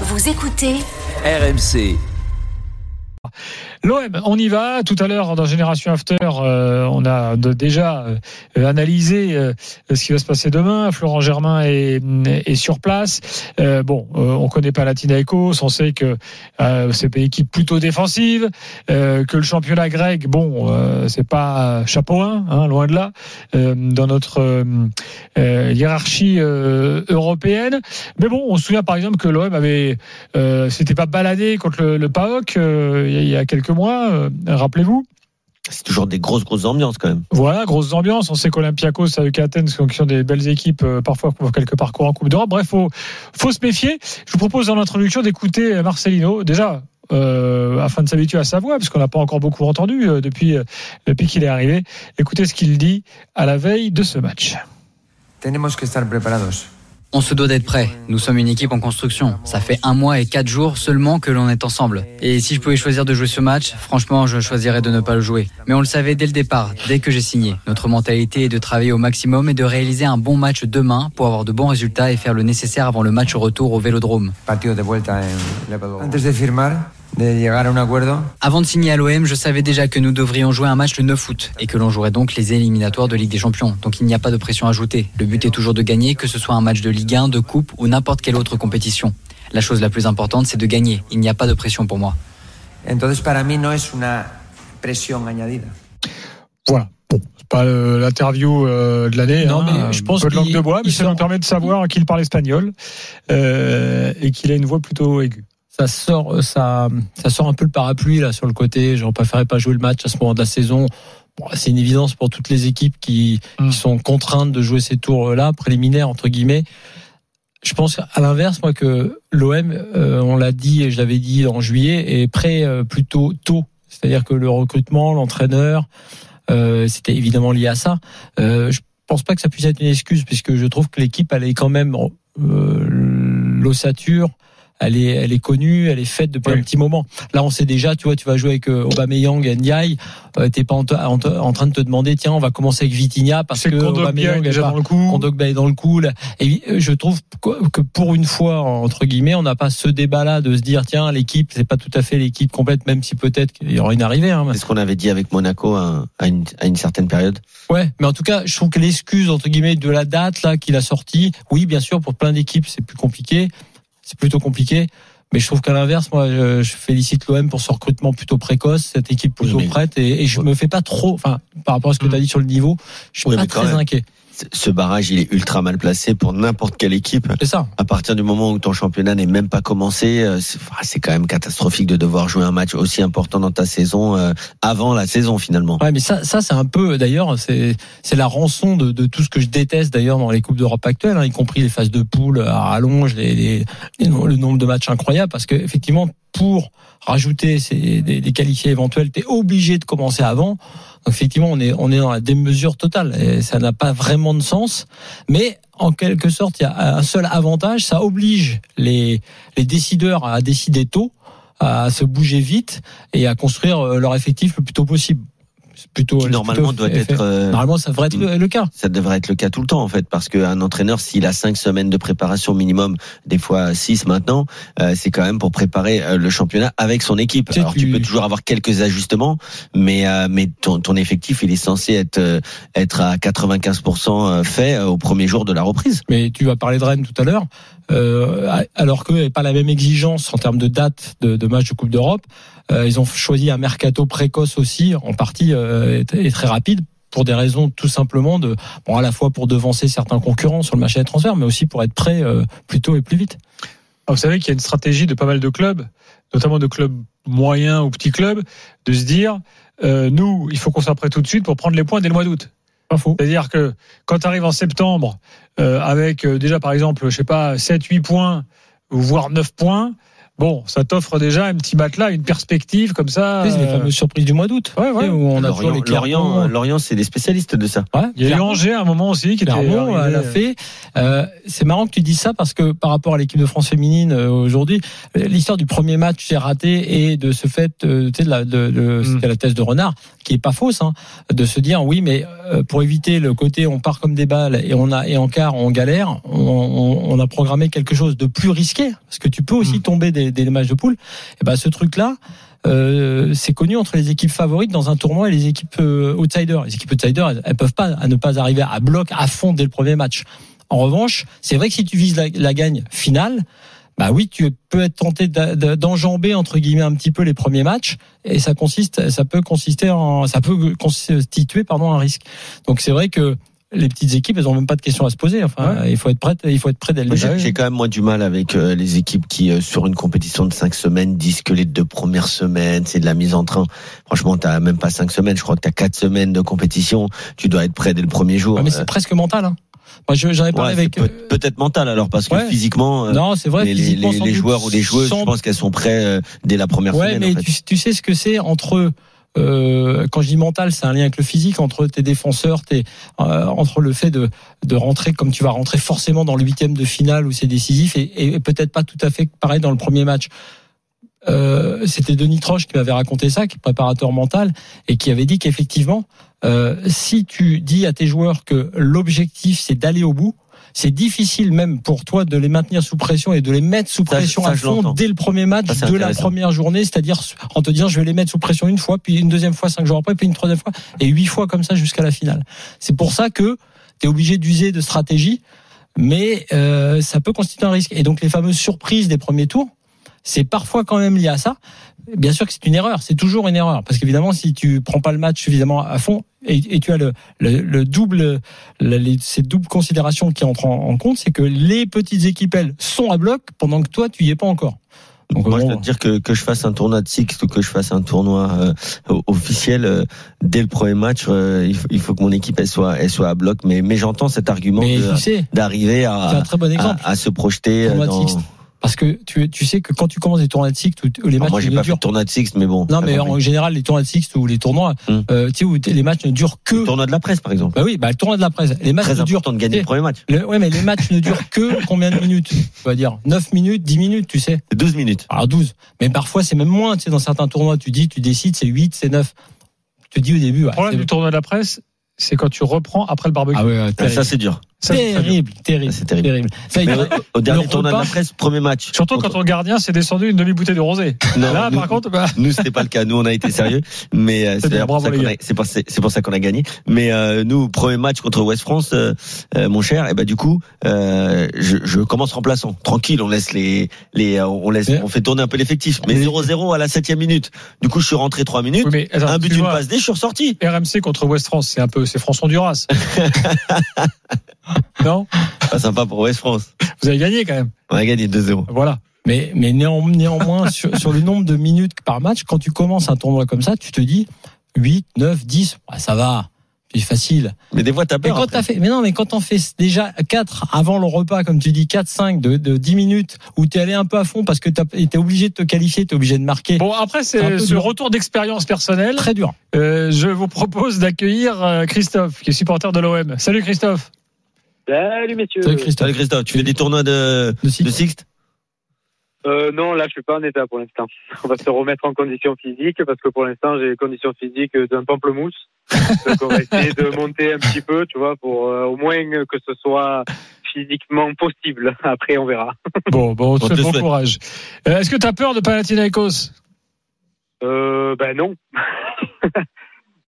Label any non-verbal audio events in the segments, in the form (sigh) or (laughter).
Vous écoutez RMC. L'OM, on y va. Tout à l'heure, dans Génération After, euh, on a déjà euh, analysé euh, ce qui va se passer demain. Florent Germain est, sur place. Bon, on connaît pas Ecos. On sait que c'est une équipe plutôt défensive, que le championnat grec, bon, c'est pas chapeau 1, hein, loin de là, dans notre hiérarchie européenne. Mais bon, on se souvient par exemple que l'OM avait, s'était pas baladé contre le, le il y a quelques mois. euh, Rappelez-vous. C'est toujours des grosses, grosses ambiances quand même. Voilà, grosse ambiance. On sait qu'Olympiakos avec Athènes sont, qui sont des belles équipes, euh, parfois pour quelques parcours en Coupe d'Europe. Bref, faut, faut se méfier. Je vous propose dans l'introduction d'écouter Marcelino. Déjà, euh, afin de s'habituer à sa voix, parce qu'on n'a pas encore beaucoup entendu euh, depuis, euh, depuis qu'il est arrivé. Écoutez ce qu'il dit à la veille de ce match. Tenemos que estar preparados. On se doit d'être prêt. Nous sommes une équipe en construction. Ça fait un mois et quatre jours seulement que l'on est ensemble. Et si je pouvais choisir de jouer ce match, franchement, je choisirais de ne pas le jouer. Mais on le savait dès le départ, dès que j'ai signé. Notre mentalité est de travailler au maximum et de réaliser un bon match demain pour avoir de bons résultats et faire le nécessaire avant le match retour au Vélodrome. De llegar a un acuerdo, Avant de signer à l'OM, je savais déjà que nous devrions jouer un match le 9 août et que l'on jouerait donc les éliminatoires de Ligue des Champions. Donc il n'y a pas de pression ajoutée. Le but est toujours de gagner, que ce soit un match de Ligue 1, de Coupe ou n'importe quelle autre compétition. La chose la plus importante, c'est de gagner. Il n'y a pas de pression pour moi. entonces para mí no es una presión añadida. Voilà. Bon, c'est pas euh, l'interview euh, de l'année. Non, hein, mais je pense un peu de langue de bois, mais ça nous permet de savoir qu'il parle espagnol euh, et qu'il a une voix plutôt aiguë. Ça sort, ça, ça sort un peu le parapluie là sur le côté. J'aurais préféré pas jouer le match à ce moment de la saison. Bon, c'est une évidence pour toutes les équipes qui, qui sont contraintes de jouer ces tours-là préliminaires entre guillemets. Je pense à l'inverse, moi, que l'OM, euh, on l'a dit et je l'avais dit en juillet, est prêt euh, plutôt tôt. C'est-à-dire que le recrutement, l'entraîneur, euh, c'était évidemment lié à ça. Euh, je pense pas que ça puisse être une excuse, puisque je trouve que l'équipe, elle est quand même euh, l'ossature. Elle est, elle est connue, elle est faite depuis Oui. un petit moment. Là, on sait déjà, tu vois, tu vas jouer avec euh, Aubameyang et Ndiaye. Euh, T'es pas en, en train de te demander, tiens, on va commencer avec Vitinha parce que Aubameyang est déjà pas- dans le coup. Kondogbia est dans le coup. là. Et euh, je trouve que que pour une fois, entre guillemets, on n'a pas ce débat-là de se dire, tiens, l'équipe, c'est pas tout à fait l'équipe complète, même si peut-être qu'il y aura une arrivée. Hein. C'est ce qu'on avait dit avec Monaco à, à une, à une certaine période. Ouais, mais en tout cas, je trouve que l'excuse entre guillemets de la date là qu'il a sorti, oui, bien sûr, pour plein d'équipes, c'est plus compliqué, c'est plutôt compliqué. Mais je trouve qu'à l'inverse, moi, je, je félicite l'OM pour ce recrutement plutôt précoce, cette équipe plutôt Oui, prête, et, et je me fais pas trop, enfin, par rapport à ce que tu as dit sur le niveau, je suis Oui, pas très même. inquiet. Ce barrage, il est ultra mal placé pour n'importe quelle équipe. C'est ça. À partir du moment où ton championnat n'est même pas commencé, euh, c'est quand même catastrophique de devoir jouer un match aussi important dans ta saison euh, avant la saison finalement. Ouais, mais ça, ça c'est un peu, d'ailleurs, c'est c'est la rançon de, de tout ce que je déteste d'ailleurs dans les coupes d'Europe actuelles, hein, y compris les phases de poule à rallonge, les, les, les no- le nombre de matchs incroyables, parce que effectivement, pour rajouter ces, des, des qualifiés éventuels, t'es obligé de commencer avant. Effectivement, on est on est dans la démesure totale, et ça n'a pas vraiment de sens. Mais en quelque sorte, il y a un seul avantage, ça oblige les les décideurs à décider tôt à se bouger vite et à construire euh, leur effectif le plus tôt possible. Plutôt Qui c'est normalement plutôt doit fait- être euh, Normalement, ça devrait être le, le cas. ça devrait être le cas tout le temps en fait parce qu'un entraîneur s'il a cinq semaines de préparation minimum des fois six maintenant euh, c'est quand même pour préparer euh, le championnat avec son équipe Tu alors tu... tu- peux toujours avoir quelques ajustements mais euh, mais ton, ton effectif il est censé être euh, être à 95% fait euh, au premier jour de la reprise Mais tu vas parler de Rennes tout à l'heure. Euh, alors qu'eux n'avaient pas la même exigence en termes de date de, de match de Coupe d'Europe, euh, ils ont choisi un mercato précoce aussi, en partie euh, et, très rapide, pour des raisons tout simplement de, bon, à la fois pour devancer certains concurrents sur le marché des transferts, mais aussi pour être prêt euh, plus tôt et plus vite. Ah, Vous savez qu'il y a une stratégie de pas mal de clubs, notamment de clubs moyens ou petits clubs, de se dire euh, nous, il faut qu'on soit prêt tout de suite pour prendre les points dès le mois d'août. C'est-à-dire que quand tu arrives en septembre euh, avec euh, déjà par exemple, je sais pas, 7 8 points ou voire 9 points, Bon, ça t'offre déjà un petit matelas, une perspective comme ça. C'est les euh, fameuses surprises du mois d'août. Ouais, ouais. Où on a Lorient, les Lorient. Lorient, c'est des spécialistes de ça. Ouais, Il y a eu. Angers à un moment aussi qui Clermont l'a fait. Euh, c'est marrant que tu dises ça parce que par rapport à l'équipe de France féminine euh, aujourd'hui, euh, l'histoire du premier match c'est raté et de ce fait, euh, tu sais, de la, de, de- Mm. c'était la thèse de Renard qui est pas fausse, hein, de se dire oui, mais euh, pour éviter le côté on part comme des balles et on a et en quart on galère, on, on- on a programmé quelque chose de plus risqué parce que tu peux aussi Mm. tomber des, des matchs de poule. Et ben ce truc là. Euh, c'est connu entre les équipes favorites dans un tournoi et les équipes euh, outsiders. Les équipes outsiders, elles, elles peuvent pas à ne pas arriver à bloc à fond dès le premier match. En revanche, c'est vrai que si tu vises la, la gagne finale, bah oui, tu peux être tenté d'enjamber entre guillemets un petit peu les premiers matchs et ça consiste, ça peut consister en, ça peut constituer pardon un risque. Donc c'est vrai que les petites équipes, elles ont même pas de questions à se poser. Enfin, il faut être prêt, il faut être prêt dès le début. J'ai quand même moi du mal avec euh, les équipes qui euh, sur une compétition de cinq semaines disent que les deux premières semaines c'est de la mise en train. Franchement, t'as même pas cinq semaines. Je crois que t'as quatre semaines de compétition. Tu dois être prêt dès le premier jour. Ouais, mais Euh, c'est presque mental. Hein. Moi, je- j'en ai parlé ouais, avec. peut- peut-être mental alors parce que Ouais. physiquement. euh, non, c'est vrai. les, physiquement, joueurs ou les joueuses, sans je pense qu'elles sont prêtes euh, dès la première Ouais, semaine. mais en fait. tu, tu sais ce que c'est entre euh, quand je dis mental, c'est un lien avec le physique entre tes défenseurs, tes euh, entre le fait de de rentrer comme tu vas rentrer forcément dans le huitième de finale où c'est décisif et, et peut-être pas tout à fait pareil dans le premier match. Euh, c'était Denis Troche qui m'avait raconté ça, qui est préparateur mental, et qui avait dit qu'effectivement, euh, si tu dis à tes joueurs que l'objectif c'est d'aller au bout, c'est difficile même pour toi de les maintenir sous pression et de les mettre sous Ça, pression ça, à fond dès le premier match Ça, de la première journée, c'est-à-dire en te disant je vais les mettre sous pression une fois, puis une deuxième fois cinq jours après, puis une troisième fois et huit fois comme ça jusqu'à la finale. C'est pour ça que tu es obligé d'user de stratégie, mais euh, ça peut constituer un risque. Et donc les fameuses surprises des premiers tours, c'est parfois quand même lié à ça. Bien sûr que c'est une erreur, c'est toujours une erreur, parce qu'évidemment si tu prends pas le match suffisamment à fond et, et tu as le, le, le double, le- les- ces doubles considérations qui entrent en, en compte, c'est que les petites équipes elles sont à bloc pendant que toi tu y es pas encore. Donc, Moi, je dois te dire que, que je fasse un tournoi de six ou que je fasse un tournoi euh, officiel euh, dès le premier match, euh, il, faut, il faut que mon équipe elle soit, elle soit à bloc. Mais, mais j'entends cet argument tu sais, d'arriver à, bon se projeter. euh, Dans... Parce que tu, tu sais que quand tu commences des tournois de où les Alors, matchs moi, j'ai ne pas fait durent de tournoi de six, mais bon. Non, mais compris. en général, les tournois de Sixte ou les tournois, Hmm. euh, tu sais, où les matchs ne durent que. Le tournoi de la presse, par exemple. Bah oui, bah le tournoi de la presse. Les matchs Très ne durent. important de gagner le premier match. Le- ouais, mais les matchs ne durent que (laughs) combien de minutes On va dire? 9 minutes, 10 minutes, tu sais. 12 minutes. Alors 12. Mais parfois, c'est même moins. Tu sais, dans certains tournois, tu dis, tu décides, c'est 8, c'est 9. Tu te dis au début, ouais, Le problème du tournoi de la presse, c'est quand tu reprends après le barbecue. Ah ouais, Ah. Ça, c'est dur. Terrible, terrible, c'est terrible. Ça, il au, dernier tournoi de la presse, premier match. Surtout quand ton gardien s'est descendu une demi-bouteille de rosé. Non, Là, nous- par contre, bah, Nous, c'était pas le cas. Nous, on a été (laughs) sérieux, mais euh, c'est pour ça qu'on a- pour, ça qu'on gagné. Mais euh, nous, premier match contre West France, euh, euh, mon cher, et ben du coup, euh, je, je commence remplaçant. Tranquille, on laisse les, les, on laisse, on fait tourner un peu l'effectif. Mais Mais- 0-0 à la septième minute. Du coup, je suis rentré trois minutes, oui, mais attends, un but, une passe D, je suis ressorti. RMC contre West France, c'est un peu, c'est François Duras. (laughs) non Pas sympa pour West France. Vous avez gagné quand même. On a gagné 2-0. Voilà. Mais, mais néan- néanmoins, (laughs) sur, sur le nombre de minutes par match, quand tu commences un tournoi comme ça, tu te dis 8, 9, 10, ah, ça va, c'est facile. Mais des fois, t'as Mais peur. quand après. t'as fait, mais non, mais quand t'en fais déjà 4 avant le repas, comme tu dis, 4, 5 de, de 10 minutes, où t'es allé un peu à fond parce que t'as- t'es obligé de te qualifier, t'es obligé de marquer. Bon, après, C'est ce dur. retour d'expérience personnelle. Très dur. Euh, je vous propose d'accueillir euh, Christophe, qui est supporter de l'OM. Salut Christophe. Salut messieurs. Salut Christophe. Salut Christophe, tu fais des tournois de, De six. de Sixte Euh, non, là je suis pas en état pour l'instant. (laughs) On va se remettre en condition physique parce que pour l'instant j'ai les conditions physiques d'un pamplemousse. Donc on va essayer de (laughs) monter un petit peu, tu vois, pour euh, au moins que ce soit physiquement possible. (laughs) Après on verra. Bon, bon, on te bon souhaite. courage. Euh, Est-ce que tu as peur de Panathinaikos? Euh, ben non.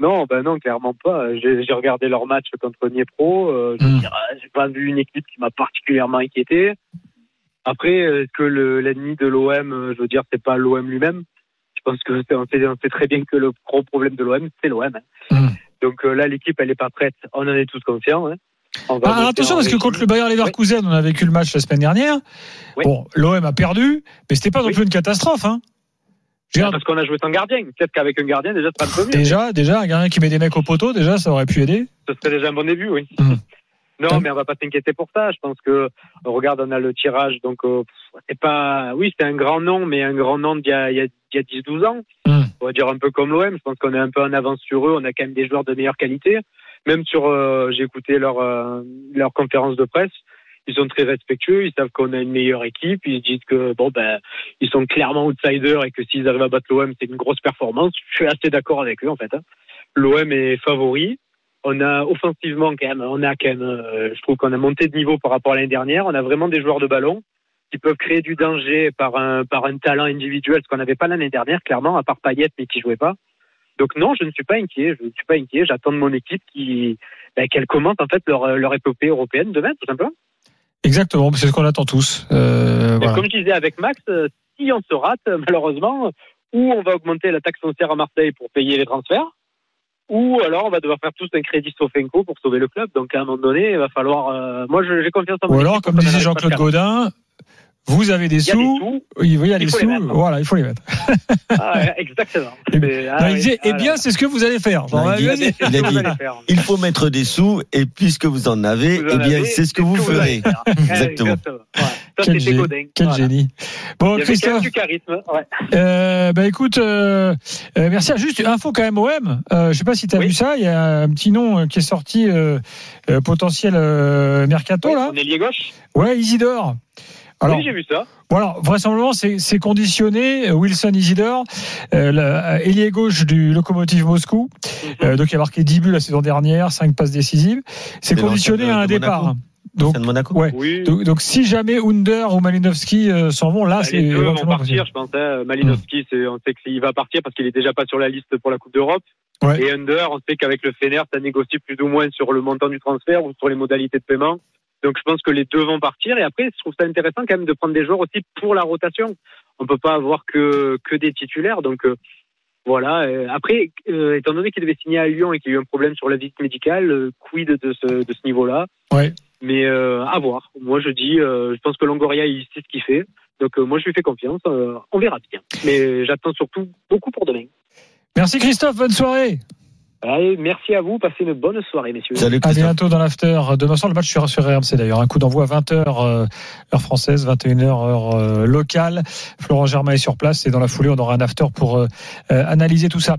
Non, ben non, clairement pas. J'ai regardé leur match contre Dniepro. Euh, euh, j'ai pas vu une équipe qui m'a particulièrement inquiété. Après, est-ce que le- l'ennemi de l'OM, euh, je veux dire, c'est pas l'OM lui-même? Je pense que on sait, on sait très bien que le gros problème de l'OM, c'est l'OM. hein. Hmm. Donc euh, là, l'équipe, elle est pas prête. On en est tous conscients. hein. Ah, attention, en parce que contre le Bayer Leverkusen, on a vécu le match la semaine dernière. Oui. Bon, l'OM a perdu, mais c'était pas non Oui. plus une catastrophe. Hein. Parce qu'on a joué sans gardien. Peut-être qu'avec un gardien, déjà, ce serait un peu mieux. déjà, déjà, un gardien qui met des mecs au poteau, déjà, ça aurait pu aider. Ce serait déjà un bon début, oui. (laughs) Non, mais on va pas s'inquiéter pour ça. Je pense que regarde, on a le tirage, donc euh, c'est pas. Oui, c'est un grand nom, mais un grand nom d'il y a, il y a, il y a 10-12 ans. Mm. On va dire un peu comme l'OM. Je pense qu'on est un peu en avance sur eux. On a quand même des joueurs de meilleure qualité. Même sur, euh, j'ai écouté leur euh, leur conférence de presse. Ils sont très respectueux. Ils savent qu'on a une meilleure équipe. Ils se disent que bon ben, ils sont clairement outsiders et que s'ils arrivent à battre l'OM, c'est une grosse performance. Je suis assez d'accord avec eux en fait. hein. L'OM est favori. On a offensivement quand même, on a quand même, euh, je trouve qu'on a monté de niveau par rapport à l'année dernière. On a vraiment des joueurs de ballon qui peuvent créer du danger par un talent individuel, ce qu'on n'avait pas l'année dernière, clairement, à part Payet, mais qui jouait pas. Donc non, je ne suis pas inquiet. Je ne suis pas inquiet. J'attends de mon équipe qui ben, qu'elle commente en fait leur épopée européenne demain, tout simplement. Exactement, c'est ce qu'on attend tous. Euh, voilà. comme je disais avec Max, euh, si on se rate, euh, malheureusement, ou on va augmenter la taxe foncière à Marseille pour payer les transferts, ou alors on va devoir faire tous un crédit Sofenco pour sauver le club. Donc à un moment donné, il va falloir. euh, moi, j'ai confiance en mon Ou alors, comme disait Jean-Claude Godin, vous avez des sous. il y a des sous. mettre. Voilà, il faut les mettre. Ah, ouais, (laughs) exactement. Eh ah, Non, il disait, eh ah, bien, c'est ce que vous allez faire. Genre, Non, il dit- il a dit- faut mettre des sous et puisque vous en avez, Vous eh en bien, c'est ce que vous ferez. faire. (laughs) Exactement. Quel, c'était gé- Godin. quel Voilà. génie. Bon, Il y Christophe, du charisme. Ouais. euh, bah écoute, euh, euh, merci. Juste info quand même OM. Je sais pas si tu as Oui. vu ça. Il y a un petit nom qui est sorti potentiel mercato là. On est lié gauche. Ouais, Isidore. Alors, oui, j'ai vu ça. Voilà, vraisemblablement, c'est conditionné. euh, Wilson Isidore, euh, euh, ailier gauche du Lokomotiv Moscou, euh, donc il a marqué 10 buts la saison dernière, 5 passes décisives. C'est conditionné à un départ. Monaco. Donc, C'est de Monaco. ouais. Oui. Donc, donc, si jamais Under ou Malinowski euh, s'en vont, là, Bah, c'est les deux vont partir, je pense. hein. Malinowski, c'est, on sait qu'il va partir parce qu'il est déjà pas sur la liste pour la Coupe d'Europe. Ouais. Et Under, on sait qu'avec le Fener, ça négocie plus ou moins sur le montant du transfert ou sur les modalités de paiement. Donc je pense que les deux vont partir. Et après, je trouve ça intéressant quand même de prendre des joueurs aussi pour la rotation. On peut pas avoir que que des titulaires. Donc euh, voilà. Euh, Après, euh, étant donné qu'il devait signer à Lyon et qu'il y a eu un problème sur la visite médicale, euh, quid de ce de ce niveau-là? Ouais. Mais à voir. Moi, je dis, je pense que Longoria, il sait ce qu'il fait. Donc moi, je lui fais confiance. On verra bien. Mais j'attends surtout beaucoup pour demain. Merci Christophe, bonne soirée. Allez, merci à vous. Passez une bonne soirée, messieurs. Salut À bientôt dans l'after. Demain soir, le match sera sur RMC d'ailleurs. Un coup d'envoi à 20h, euh, heure française, 21h, heure euh, locale. Florent Germain est sur place et dans la foulée, on aura un after pour euh, euh, analyser tout ça.